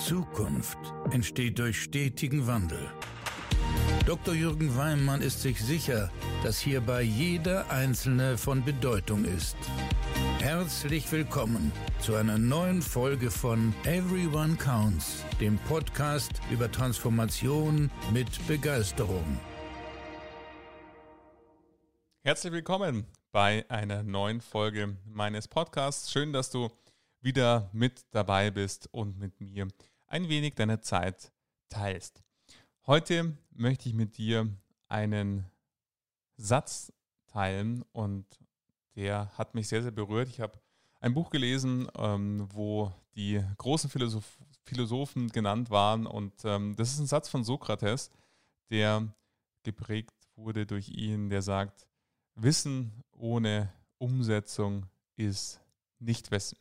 Zukunft entsteht durch stetigen Wandel. Dr. Jürgen Weimann ist sich sicher, dass hierbei jeder Einzelne von Bedeutung ist. Herzlich willkommen zu einer neuen Folge von Everyone Counts, dem Podcast über Transformation mit Begeisterung. Herzlich willkommen bei einer neuen Folge meines Podcasts. Schön, dass du wieder mit dabei bist und mit mir ein wenig deine Zeit teilst. Heute möchte ich mit dir einen Satz teilen und der hat mich sehr, sehr berührt. Ich habe ein Buch gelesen, ähm, wo die großen Philosoph Philosophen genannt waren und ähm, das ist ein Satz von Sokrates, der geprägt wurde durch ihn, der sagt, Wissen ohne Umsetzung ist nicht Wissen.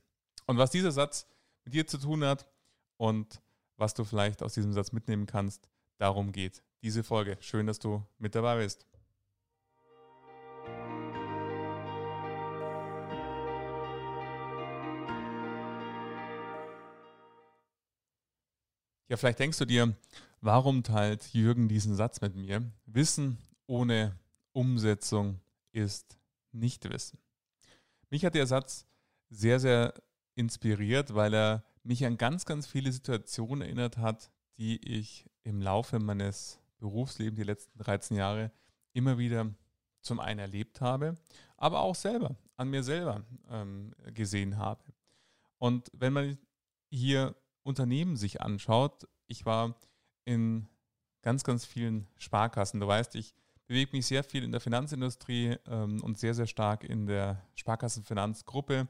Und was dieser Satz mit dir zu tun hat und was du vielleicht aus diesem Satz mitnehmen kannst, darum geht diese Folge. Schön, dass du mit dabei bist. Ja, vielleicht denkst du dir, warum teilt Jürgen diesen Satz mit mir? Wissen ohne Umsetzung ist nicht Wissen. Mich hat der Satz sehr, sehr inspiriert, weil er mich an ganz, ganz viele Situationen erinnert hat, die ich im Laufe meines Berufslebens, die letzten 13 Jahre, immer wieder zum einen erlebt habe, aber auch selber, an mir selber ähm, gesehen habe. Und wenn man hier Unternehmen sich anschaut, ich war in ganz, ganz vielen Sparkassen. Du weißt, ich bewege mich sehr viel in der Finanzindustrie ähm, und sehr, sehr stark in der Sparkassenfinanzgruppe.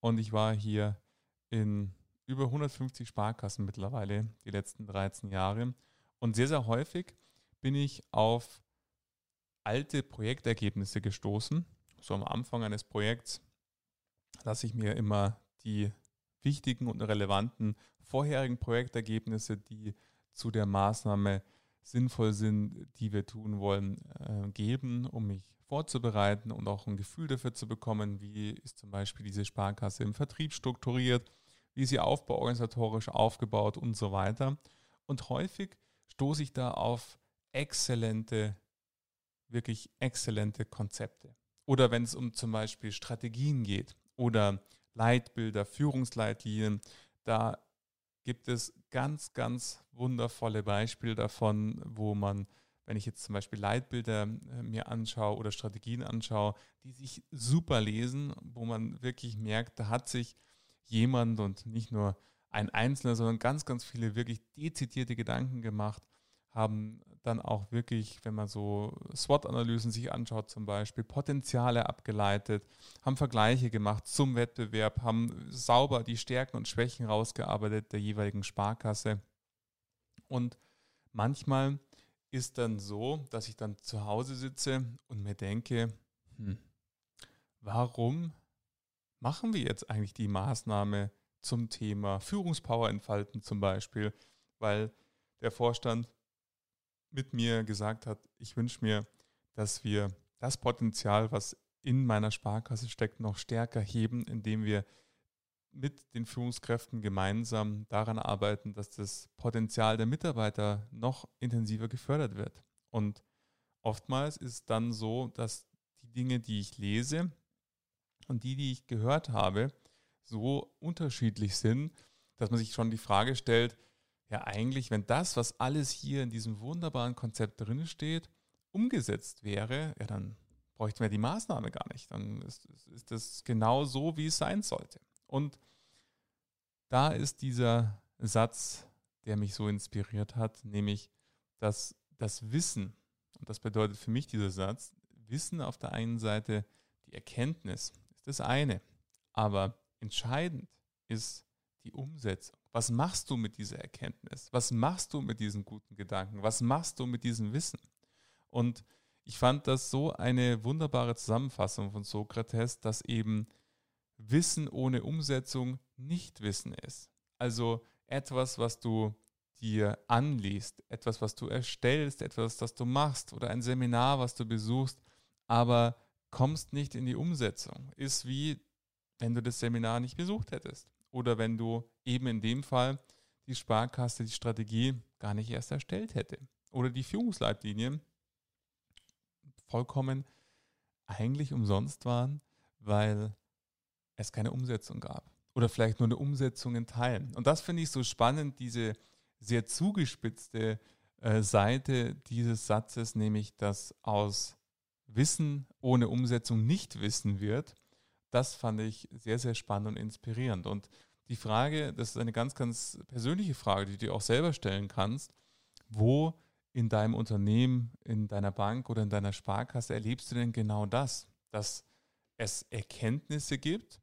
Und ich war hier in über 150 Sparkassen mittlerweile die letzten 13 Jahre. Und sehr, sehr häufig bin ich auf alte Projektergebnisse gestoßen. So am Anfang eines Projekts lasse ich mir immer die wichtigen und relevanten vorherigen Projektergebnisse, die zu der Maßnahme sinnvoll sind, die wir tun wollen, äh, geben, um mich vorzubereiten und auch ein Gefühl dafür zu bekommen, wie ist zum Beispiel diese Sparkasse im Vertrieb strukturiert, wie sie aufbauorganisatorisch aufgebaut und so weiter. Und häufig stoße ich da auf exzellente, wirklich exzellente Konzepte. Oder wenn es um zum Beispiel Strategien geht oder Leitbilder, Führungsleitlinien, da gibt es ganz, ganz wundervolle Beispiele davon, wo man, wenn ich jetzt zum Beispiel Leitbilder äh, mir anschaue oder Strategien anschaue, die sich super lesen, wo man wirklich merkt, da hat sich jemand und nicht nur ein Einzelner, sondern ganz, ganz viele wirklich dezidierte Gedanken gemacht haben dann auch wirklich, wenn man so SWOT-Analysen sich anschaut zum Beispiel, Potenziale abgeleitet, haben Vergleiche gemacht zum Wettbewerb, haben sauber die Stärken und Schwächen rausgearbeitet der jeweiligen Sparkasse. Und manchmal ist dann so, dass ich dann zu Hause sitze und mir denke, hm, warum machen wir jetzt eigentlich die Maßnahme zum Thema Führungspower entfalten zum Beispiel? Weil der Vorstand mit mir gesagt hat, ich wünsche mir, dass wir das Potenzial, was in meiner Sparkasse steckt, noch stärker heben, indem wir mit den Führungskräften gemeinsam daran arbeiten, dass das Potenzial der Mitarbeiter noch intensiver gefördert wird. Und oftmals ist dann so, dass die Dinge, die ich lese und die, die ich gehört habe, so unterschiedlich sind, dass man sich schon die Frage stellt, ja eigentlich, wenn das, was alles hier in diesem wunderbaren Konzept drin steht, umgesetzt wäre, ja, dann bräuchten wir die Maßnahme gar nicht. Dann ist, ist das genau so, wie es sein sollte. Und da ist dieser Satz, der mich so inspiriert hat, nämlich, dass das Wissen, und das bedeutet für mich dieser Satz, Wissen auf der einen Seite, die Erkenntnis das eine, aber entscheidend ist die Umsetzung. Was machst du mit dieser Erkenntnis? Was machst du mit diesen guten Gedanken? Was machst du mit diesem Wissen? Und ich fand das so eine wunderbare Zusammenfassung von Sokrates, dass eben Wissen ohne Umsetzung nicht Wissen ist. Also etwas, was du dir anliest, etwas, was du erstellst, etwas, das du machst oder ein Seminar, was du besuchst, aber kommst nicht in die Umsetzung. Ist wie, wenn du das Seminar nicht besucht hättest. Oder wenn du eben in dem Fall die Sparkasse die Strategie gar nicht erst erstellt hätte oder die Führungsleitlinien vollkommen eigentlich umsonst waren, weil es keine Umsetzung gab oder vielleicht nur eine Umsetzung in Teilen. Und das finde ich so spannend, diese sehr zugespitzte äh, Seite dieses Satzes, nämlich dass aus Wissen ohne Umsetzung nicht Wissen wird. Das fand ich sehr, sehr spannend und inspirierend. Und die Frage, das ist eine ganz, ganz persönliche Frage, die du dir auch selber stellen kannst, wo in deinem Unternehmen, in deiner Bank oder in deiner Sparkasse erlebst du denn genau das, dass es Erkenntnisse gibt,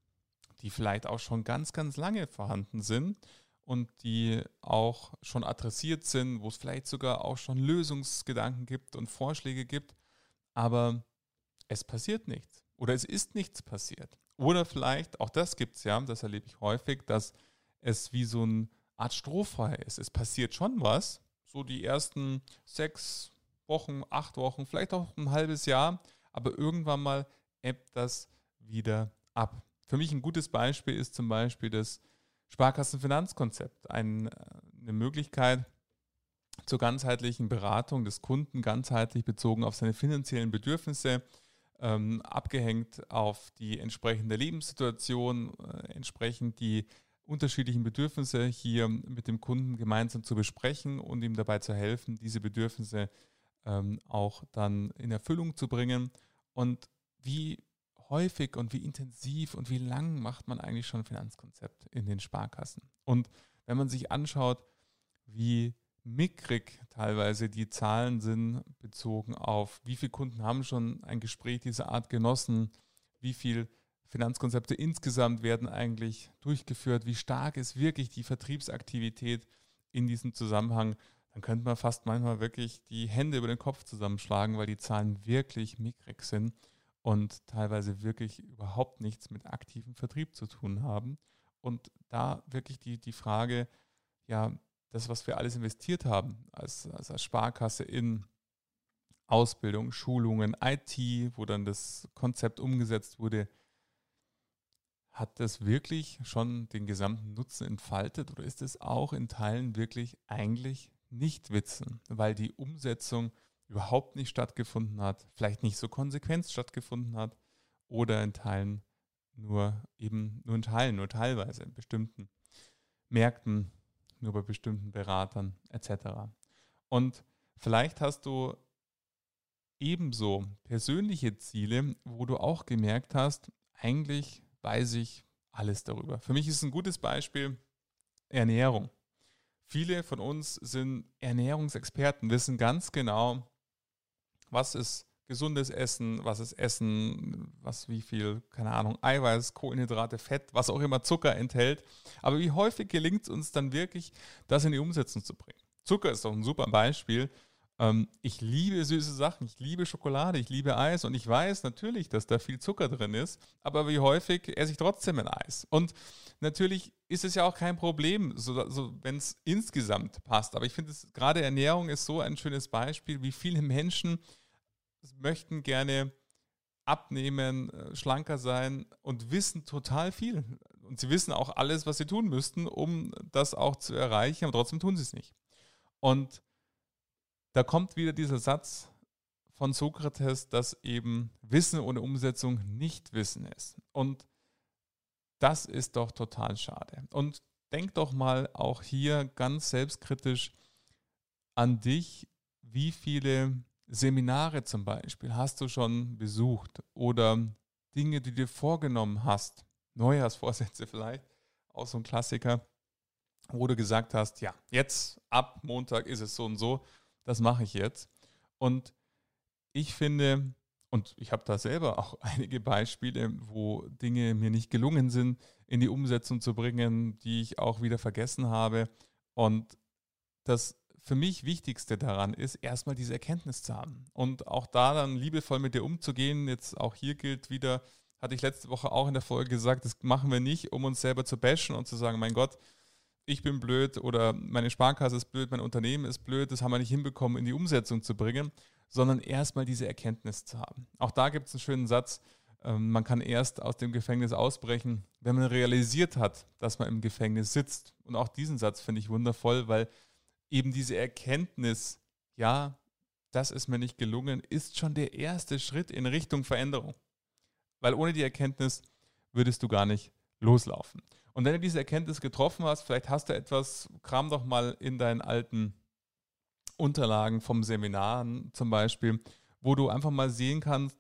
die vielleicht auch schon ganz, ganz lange vorhanden sind und die auch schon adressiert sind, wo es vielleicht sogar auch schon Lösungsgedanken gibt und Vorschläge gibt, aber es passiert nichts oder es ist nichts passiert. Oder vielleicht, auch das gibt es ja, das erlebe ich häufig, dass es wie so eine Art Strohfeuer ist. Es passiert schon was, so die ersten sechs Wochen, acht Wochen, vielleicht auch ein halbes Jahr, aber irgendwann mal ebbt das wieder ab. Für mich ein gutes Beispiel ist zum Beispiel das Sparkassenfinanzkonzept. Ein, äh, eine Möglichkeit zur ganzheitlichen Beratung des Kunden, ganzheitlich bezogen auf seine finanziellen Bedürfnisse, ähm, abgehängt auf die entsprechende Lebenssituation, äh, entsprechend die unterschiedlichen Bedürfnisse hier mit dem Kunden gemeinsam zu besprechen und ihm dabei zu helfen, diese Bedürfnisse ähm, auch dann in Erfüllung zu bringen. Und wie häufig und wie intensiv und wie lang macht man eigentlich schon Finanzkonzept in den Sparkassen? Und wenn man sich anschaut, wie mickrig teilweise die Zahlen sind, bezogen auf, wie viele Kunden haben schon ein Gespräch dieser Art genossen, wie viele Finanzkonzepte insgesamt werden eigentlich durchgeführt, wie stark ist wirklich die Vertriebsaktivität in diesem Zusammenhang, dann könnte man fast manchmal wirklich die Hände über den Kopf zusammenschlagen, weil die Zahlen wirklich mickrig sind und teilweise wirklich überhaupt nichts mit aktivem Vertrieb zu tun haben. Und da wirklich die, die Frage, ja, das, was wir alles investiert haben als, als Sparkasse in Ausbildung, Schulungen, IT, wo dann das Konzept umgesetzt wurde, hat das wirklich schon den gesamten Nutzen entfaltet oder ist es auch in Teilen wirklich eigentlich nicht Witzen, weil die Umsetzung überhaupt nicht stattgefunden hat, vielleicht nicht so konsequent stattgefunden hat oder in Teilen nur eben nur in Teilen, nur teilweise in bestimmten Märkten, nur bei bestimmten Beratern etc. Und vielleicht hast du ebenso persönliche Ziele, wo du auch gemerkt hast, eigentlich weiß ich alles darüber. Für mich ist ein gutes Beispiel Ernährung. Viele von uns sind Ernährungsexperten, wissen ganz genau, was ist gesundes Essen, was ist Essen, was wie viel, keine Ahnung, Eiweiß, Kohlenhydrate, Fett, was auch immer Zucker enthält. Aber wie häufig gelingt es uns dann wirklich, das in die Umsetzung zu bringen? Zucker ist doch ein super Beispiel. Ähm, ich liebe süße Sachen, ich liebe Schokolade, ich liebe Eis und ich weiß natürlich, dass da viel Zucker drin ist, aber wie häufig esse ich trotzdem ein Eis? Und natürlich ist es ja auch kein Problem, so, so, wenn es insgesamt passt. Aber ich finde, gerade Ernährung ist so ein schönes Beispiel, wie viele Menschen möchten gerne abnehmen, äh, schlanker sein und wissen total viel. Und sie wissen auch alles, was sie tun müssten, um das auch zu erreichen, aber trotzdem tun sie es nicht. Und da kommt wieder dieser Satz von Sokrates, dass eben Wissen ohne Umsetzung nicht Wissen ist. Und das ist doch total schade. Und denk doch mal auch hier ganz selbstkritisch an dich, wie viele Seminare zum Beispiel hast du schon besucht oder Dinge, die du dir vorgenommen hast, Neujahrsvorsätze vielleicht, auch so ein Klassiker, wo du gesagt hast, ja, jetzt ab Montag ist es so und so, das mache ich jetzt. Und ich finde, und ich habe da selber auch einige Beispiele, wo Dinge mir nicht gelungen sind, in die Umsetzung zu bringen, die ich auch wieder vergessen habe. Und das für mich Wichtigste daran ist, erstmal diese Erkenntnis zu haben und auch da dann liebevoll mit dir umzugehen. Jetzt auch hier gilt wieder, hatte ich letzte Woche auch in der Folge gesagt, das machen wir nicht, um uns selber zu bashen und zu sagen, mein Gott, ich bin blöd oder meine Sparkasse ist blöd, mein Unternehmen ist blöd, das haben wir nicht hinbekommen, in die Umsetzung zu bringen, sondern erstmal diese Erkenntnis zu haben. Auch da gibt es einen schönen Satz, ähm, man kann erst aus dem Gefängnis ausbrechen, wenn man realisiert hat, dass man im Gefängnis sitzt. Und auch diesen Satz finde ich wundervoll, weil eben diese Erkenntnis, ja, das ist mir nicht gelungen, ist schon der erste Schritt in Richtung Veränderung. Weil ohne die Erkenntnis würdest du gar nicht loslaufen. Und wenn du diese Erkenntnis getroffen hast, vielleicht hast du etwas, kram doch mal in deinen alten Unterlagen vom Seminar zum Beispiel, wo du einfach mal sehen kannst,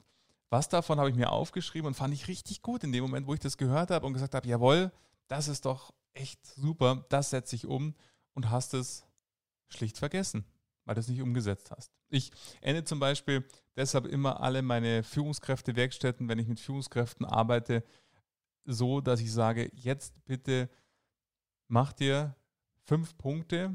was davon habe ich mir aufgeschrieben und fand ich richtig gut in dem Moment, wo ich das gehört habe und gesagt habe, jawohl, das ist doch echt super, das setze ich um und hast es schlicht vergessen, weil du es nicht umgesetzt hast. Ich ende zum Beispiel deshalb immer alle meine Führungskräfte-Werkstätten, wenn ich mit Führungskräften arbeite, so, dass ich sage, jetzt bitte mach dir fünf Punkte,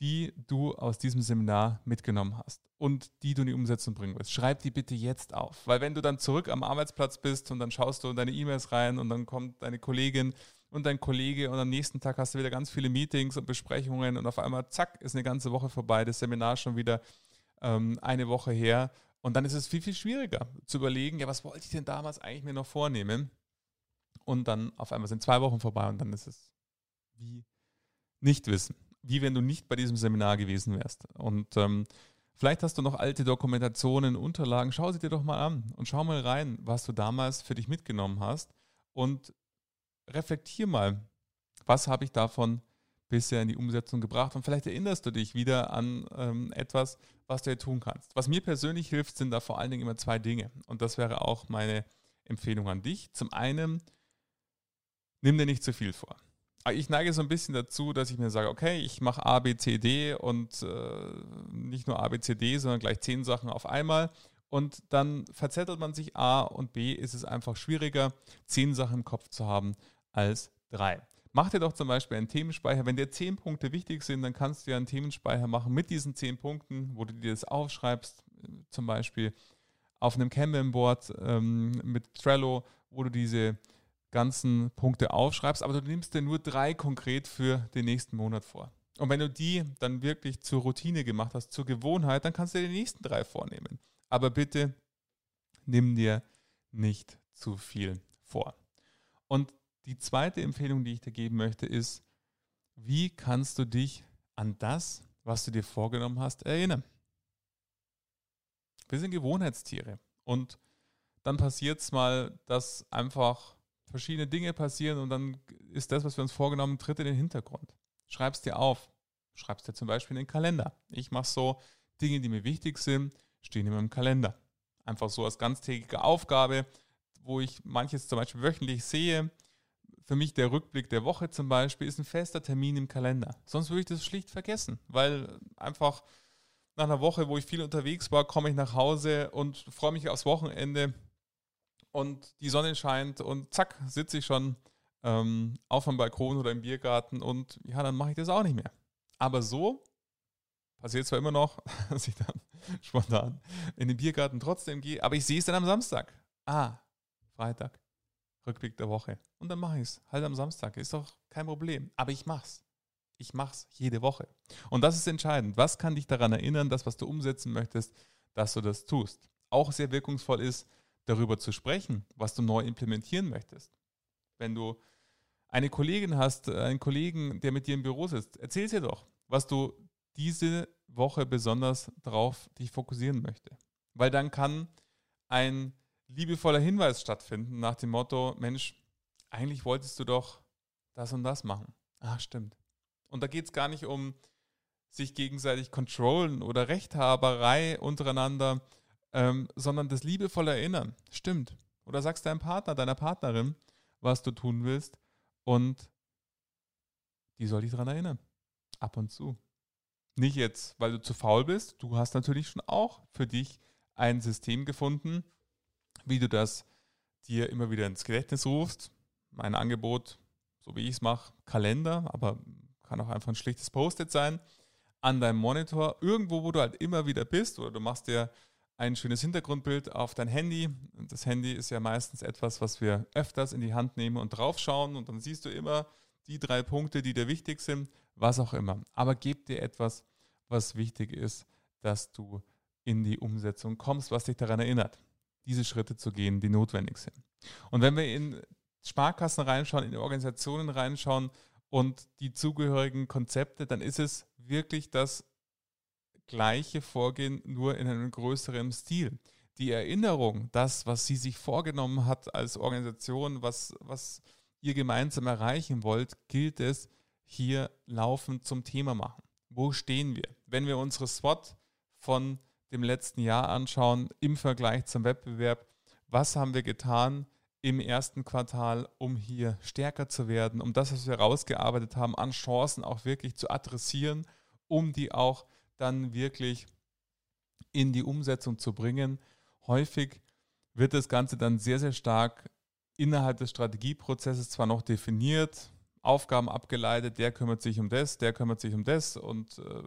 die du aus diesem Seminar mitgenommen hast und die du in die Umsetzung bringen willst. Schreib die bitte jetzt auf. Weil wenn du dann zurück am Arbeitsplatz bist und dann schaust du in deine E-Mails rein und dann kommt deine Kollegin und dein Kollege und am nächsten Tag hast du wieder ganz viele Meetings und Besprechungen und auf einmal, zack, ist eine ganze Woche vorbei, das Seminar schon wieder ähm, eine Woche her. Und dann ist es viel, viel schwieriger zu überlegen, ja, was wollte ich denn damals eigentlich mir noch vornehmen? Und dann auf einmal sind zwei Wochen vorbei und dann ist es wie nicht wissen wie wenn du nicht bei diesem Seminar gewesen wärst. Und ähm, vielleicht hast du noch alte Dokumentationen, Unterlagen. Schau sie dir doch mal an und schau mal rein, was du damals für dich mitgenommen hast. Und reflektier mal, was habe ich davon bisher in die Umsetzung gebracht. Und vielleicht erinnerst du dich wieder an ähm, etwas, was du hier tun kannst. Was mir persönlich hilft, sind da vor allen Dingen immer zwei Dinge. Und das wäre auch meine Empfehlung an dich. Zum einen, nimm dir nicht zu viel vor. Ich neige so ein bisschen dazu, dass ich mir sage, okay, ich mache A, B, C, D und äh, nicht nur A, B, C, D, sondern gleich zehn Sachen auf einmal. Und dann verzettelt man sich A und B ist es einfach schwieriger, zehn Sachen im Kopf zu haben als drei. Mach dir doch zum Beispiel einen Themenspeicher. Wenn dir zehn Punkte wichtig sind, dann kannst du ja einen Themenspeicher machen mit diesen zehn Punkten, wo du dir das aufschreibst, zum Beispiel auf einem Kanban-Board ähm, mit Trello, wo du diese ganzen Punkte aufschreibst, aber du nimmst dir nur drei konkret für den nächsten Monat vor. Und wenn du die dann wirklich zur Routine gemacht hast, zur Gewohnheit, dann kannst du dir die nächsten drei vornehmen. Aber bitte nimm dir nicht zu viel vor. Und die zweite Empfehlung, die ich dir geben möchte, ist, wie kannst du dich an das, was du dir vorgenommen hast, erinnern? Wir sind Gewohnheitstiere. Und dann passiert es mal, dass einfach verschiedene Dinge passieren und dann ist das, was wir uns vorgenommen, tritt in den Hintergrund. Schreib es dir auf. Schreib es dir zum Beispiel in den Kalender. Ich mache so, Dinge, die mir wichtig sind, stehen immer im Kalender. Einfach so als ganztägige Aufgabe, wo ich manches zum Beispiel wöchentlich sehe. Für mich der Rückblick der Woche zum Beispiel ist ein fester Termin im Kalender. Sonst würde ich das schlicht vergessen, weil einfach nach einer Woche, wo ich viel unterwegs war, komme ich nach Hause und freue mich aufs Wochenende und die Sonne scheint und zack, sitze ich schon ähm, auf dem Balkon oder im Biergarten und ja, dann mache ich das auch nicht mehr. Aber so passiert zwar immer noch, dass ich dann spontan in den Biergarten trotzdem gehe, aber ich sehe es dann am Samstag. Ah, Freitag, Rückblick der Woche. Und dann mache ich es halt am Samstag. Ist doch kein Problem. Aber ich mach's. Ich mach's jede Woche. Und das ist entscheidend. Was kann dich daran erinnern, das, was du umsetzen möchtest, dass du das tust? Auch sehr wirkungsvoll ist, darüber zu sprechen, was du neu implementieren möchtest. Wenn du eine Kollegin hast, äh, einen Kollegen, der mit dir im Büro sitzt, erzähl dir doch, was du diese Woche besonders darauf dich fokussieren möchte. Weil dann kann ein liebevoller Hinweis stattfinden nach dem Motto, Mensch, eigentlich wolltest du doch das und das machen. Ah, stimmt. Und da geht es gar nicht um sich gegenseitig controllen oder Rechthaberei untereinander, ähm, sondern das liebevolle Erinnern. Stimmt. Oder sagst deinem Partner, deiner Partnerin, was du tun willst und die soll dich daran erinnern. Ab und zu. Nicht jetzt, weil du zu faul bist. Du hast natürlich schon auch für dich ein System gefunden, wie du das dir immer wieder ins Gedächtnis rufst. Mein Angebot, so wie ich es mache, Kalender, aber kann auch einfach ein schlichtes Post-it sein, an deinem Monitor, irgendwo, wo du halt immer wieder bist, oder du machst dir ein schönes Hintergrundbild auf dein Handy. Das Handy ist ja meistens etwas, was wir öfters in die Hand nehmen und draufschauen und dann siehst du immer die drei Punkte, die dir wichtig sind, was auch immer. Aber gib dir etwas, was wichtig ist, dass du in die Umsetzung kommst, was dich daran erinnert. Diese Schritte zu gehen, die notwendig sind. Und wenn wir in Sparkassen reinschauen, in Organisationen reinschauen und die zugehörigen Konzepte, dann ist es wirklich das gleiche Vorgehen, nur in einem größeren Stil. Die Erinnerung, das, was sie sich vorgenommen hat als Organisation, was, was ihr gemeinsam erreichen wollt, gilt es hier laufend zum Thema machen. Wo stehen wir? Wenn wir unsere SWOT von dem letzten Jahr anschauen im Vergleich zum Wettbewerb, was haben wir getan im ersten Quartal, um hier stärker zu werden, um das, was wir rausgearbeitet haben, an Chancen auch wirklich zu adressieren, um die auch dann wirklich in die Umsetzung zu bringen. Häufig wird das Ganze dann sehr, sehr stark innerhalb des Strategieprozesses zwar noch definiert, Aufgaben abgeleitet, der kümmert sich um das, der kümmert sich um das und äh,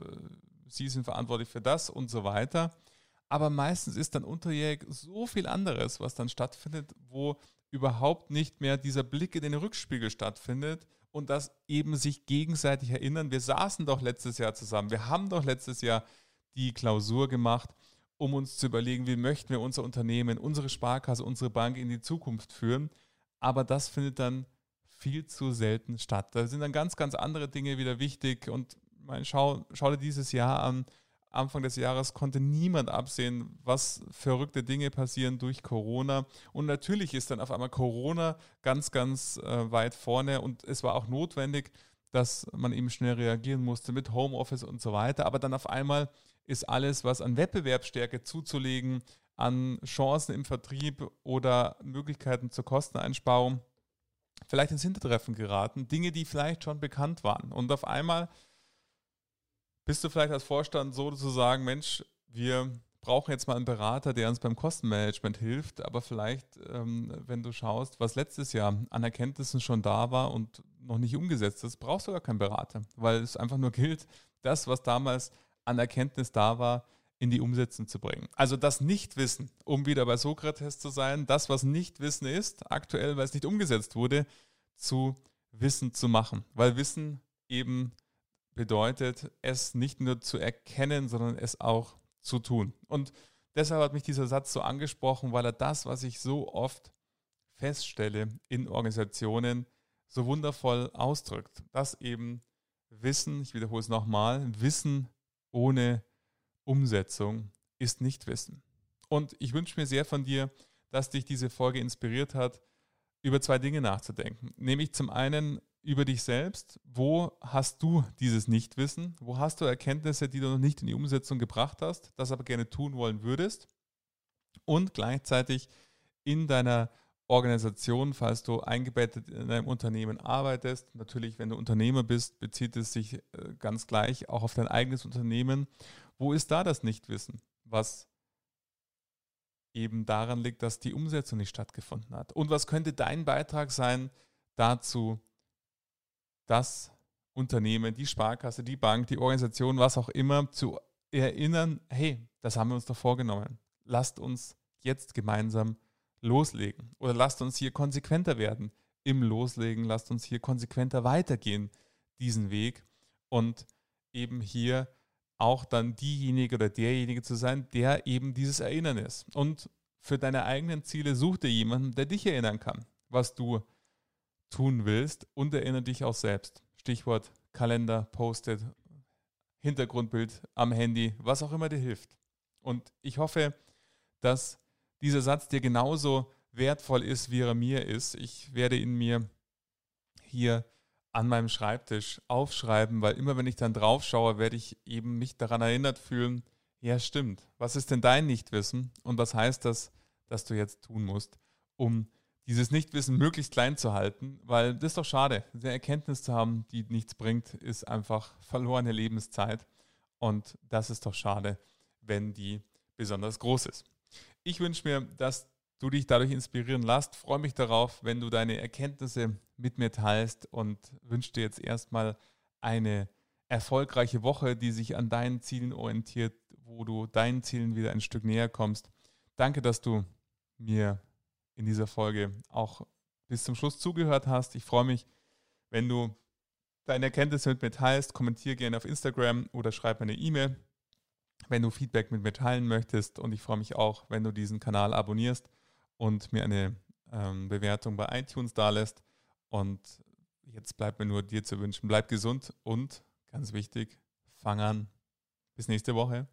Sie sind verantwortlich für das und so weiter. Aber meistens ist dann unterjährig so viel anderes, was dann stattfindet, wo überhaupt nicht mehr dieser Blick in den Rückspiegel stattfindet und das eben sich gegenseitig erinnern. Wir saßen doch letztes Jahr zusammen, wir haben doch letztes Jahr die Klausur gemacht, um uns zu überlegen, wie möchten wir unser Unternehmen, unsere Sparkasse, unsere Bank in die Zukunft führen. Aber das findet dann viel zu selten statt. Da sind dann ganz, ganz andere Dinge wieder wichtig und mein, schau, schau dir dieses Jahr an. Anfang des Jahres konnte niemand absehen, was verrückte Dinge passieren durch Corona. Und natürlich ist dann auf einmal Corona ganz, ganz äh, weit vorne und es war auch notwendig, dass man eben schnell reagieren musste mit Homeoffice und so weiter. Aber dann auf einmal ist alles, was an Wettbewerbsstärke zuzulegen, an Chancen im Vertrieb oder Möglichkeiten zur Kosteneinsparung, vielleicht ins Hintertreffen geraten. Dinge, die vielleicht schon bekannt waren. Und auf einmal bist du vielleicht als Vorstand so zu sagen, Mensch, wir brauchen jetzt mal einen Berater, der uns beim Kostenmanagement hilft, aber vielleicht, ähm, wenn du schaust, was letztes Jahr an Erkenntnissen schon da war und noch nicht umgesetzt ist, brauchst du gar keinen Berater, weil es einfach nur gilt, das, was damals an Erkenntnis da war, in die Umsetzung zu bringen. Also das Nichtwissen, um wieder bei Sokrates zu sein, das, was Nichtwissen ist, aktuell, weil es nicht umgesetzt wurde, zu Wissen zu machen, weil Wissen eben bedeutet, es nicht nur zu erkennen, sondern es auch zu tun. Und deshalb hat mich dieser Satz so angesprochen, weil er das, was ich so oft feststelle in Organisationen, so wundervoll ausdrückt. Dass eben Wissen, ich wiederhole es nochmal, Wissen ohne Umsetzung ist nicht Wissen. Und ich wünsche mir sehr von dir, dass dich diese Folge inspiriert hat, über zwei Dinge nachzudenken. Nämlich zum einen über dich selbst. Wo hast du dieses Nichtwissen? Wo hast du Erkenntnisse, die du noch nicht in die Umsetzung gebracht hast, das aber gerne tun wollen würdest? Und gleichzeitig in deiner Organisation, falls du eingebettet in einem Unternehmen arbeitest. Natürlich, wenn du Unternehmer bist, bezieht es sich äh, ganz gleich auch auf dein eigenes Unternehmen. Wo ist da das Nichtwissen, was eben daran liegt, dass die Umsetzung nicht stattgefunden hat? Und was könnte dein Beitrag sein dazu, das Unternehmen, die Sparkasse, die Bank, die Organisation, was auch immer, zu erinnern, hey, das haben wir uns doch vorgenommen. Lasst uns jetzt gemeinsam loslegen. Oder lasst uns hier konsequenter werden im Loslegen. Lasst uns hier konsequenter weitergehen, diesen Weg. Und eben hier auch dann diejenige oder derjenige zu sein, der eben dieses Erinnern ist. Und für deine eigenen Ziele such dir jemanden, der dich erinnern kann, was du tun willst und erinnere dich auch selbst. Stichwort Kalender, Post-it, Hintergrundbild am Handy, was auch immer dir hilft. Und ich hoffe, dass dieser Satz dir genauso wertvoll ist, wie er mir ist. Ich werde ihn mir hier an meinem Schreibtisch aufschreiben, weil immer wenn ich dann drauf schaue, werde ich eben mich daran erinnert fühlen, ja stimmt, was ist denn dein Nichtwissen und was heißt das, dass du jetzt tun musst, um dieses Nichtwissen möglichst klein zu halten, weil das ist doch schade. Eine Erkenntnis zu haben, die nichts bringt, ist einfach verlorene Lebenszeit. Und das ist doch schade, wenn die besonders groß ist. Ich wünsche mir, dass du dich dadurch inspirieren lässt. Freue mich darauf, wenn du deine Erkenntnisse mit mir teilst und wünsche dir jetzt erstmal eine erfolgreiche Woche, die sich an deinen Zielen orientiert, wo du deinen Zielen wieder ein Stück näher kommst. Danke, dass du mir in dieser Folge auch bis zum Schluss zugehört hast. Ich freue mich, wenn du deine Erkenntnisse mit mir teilst. Kommentiere gerne auf Instagram oder schreib mir eine E-Mail. wenn du Feedback mit mir teilen möchtest. Und ich freue mich auch, wenn du diesen Kanal abonnierst und mir eine ähm, Bewertung bei iTunes dalässt. Und jetzt bleibt mir nur dir zu wünschen, bleib gesund und ganz wichtig, fang an. Bis nächste Woche.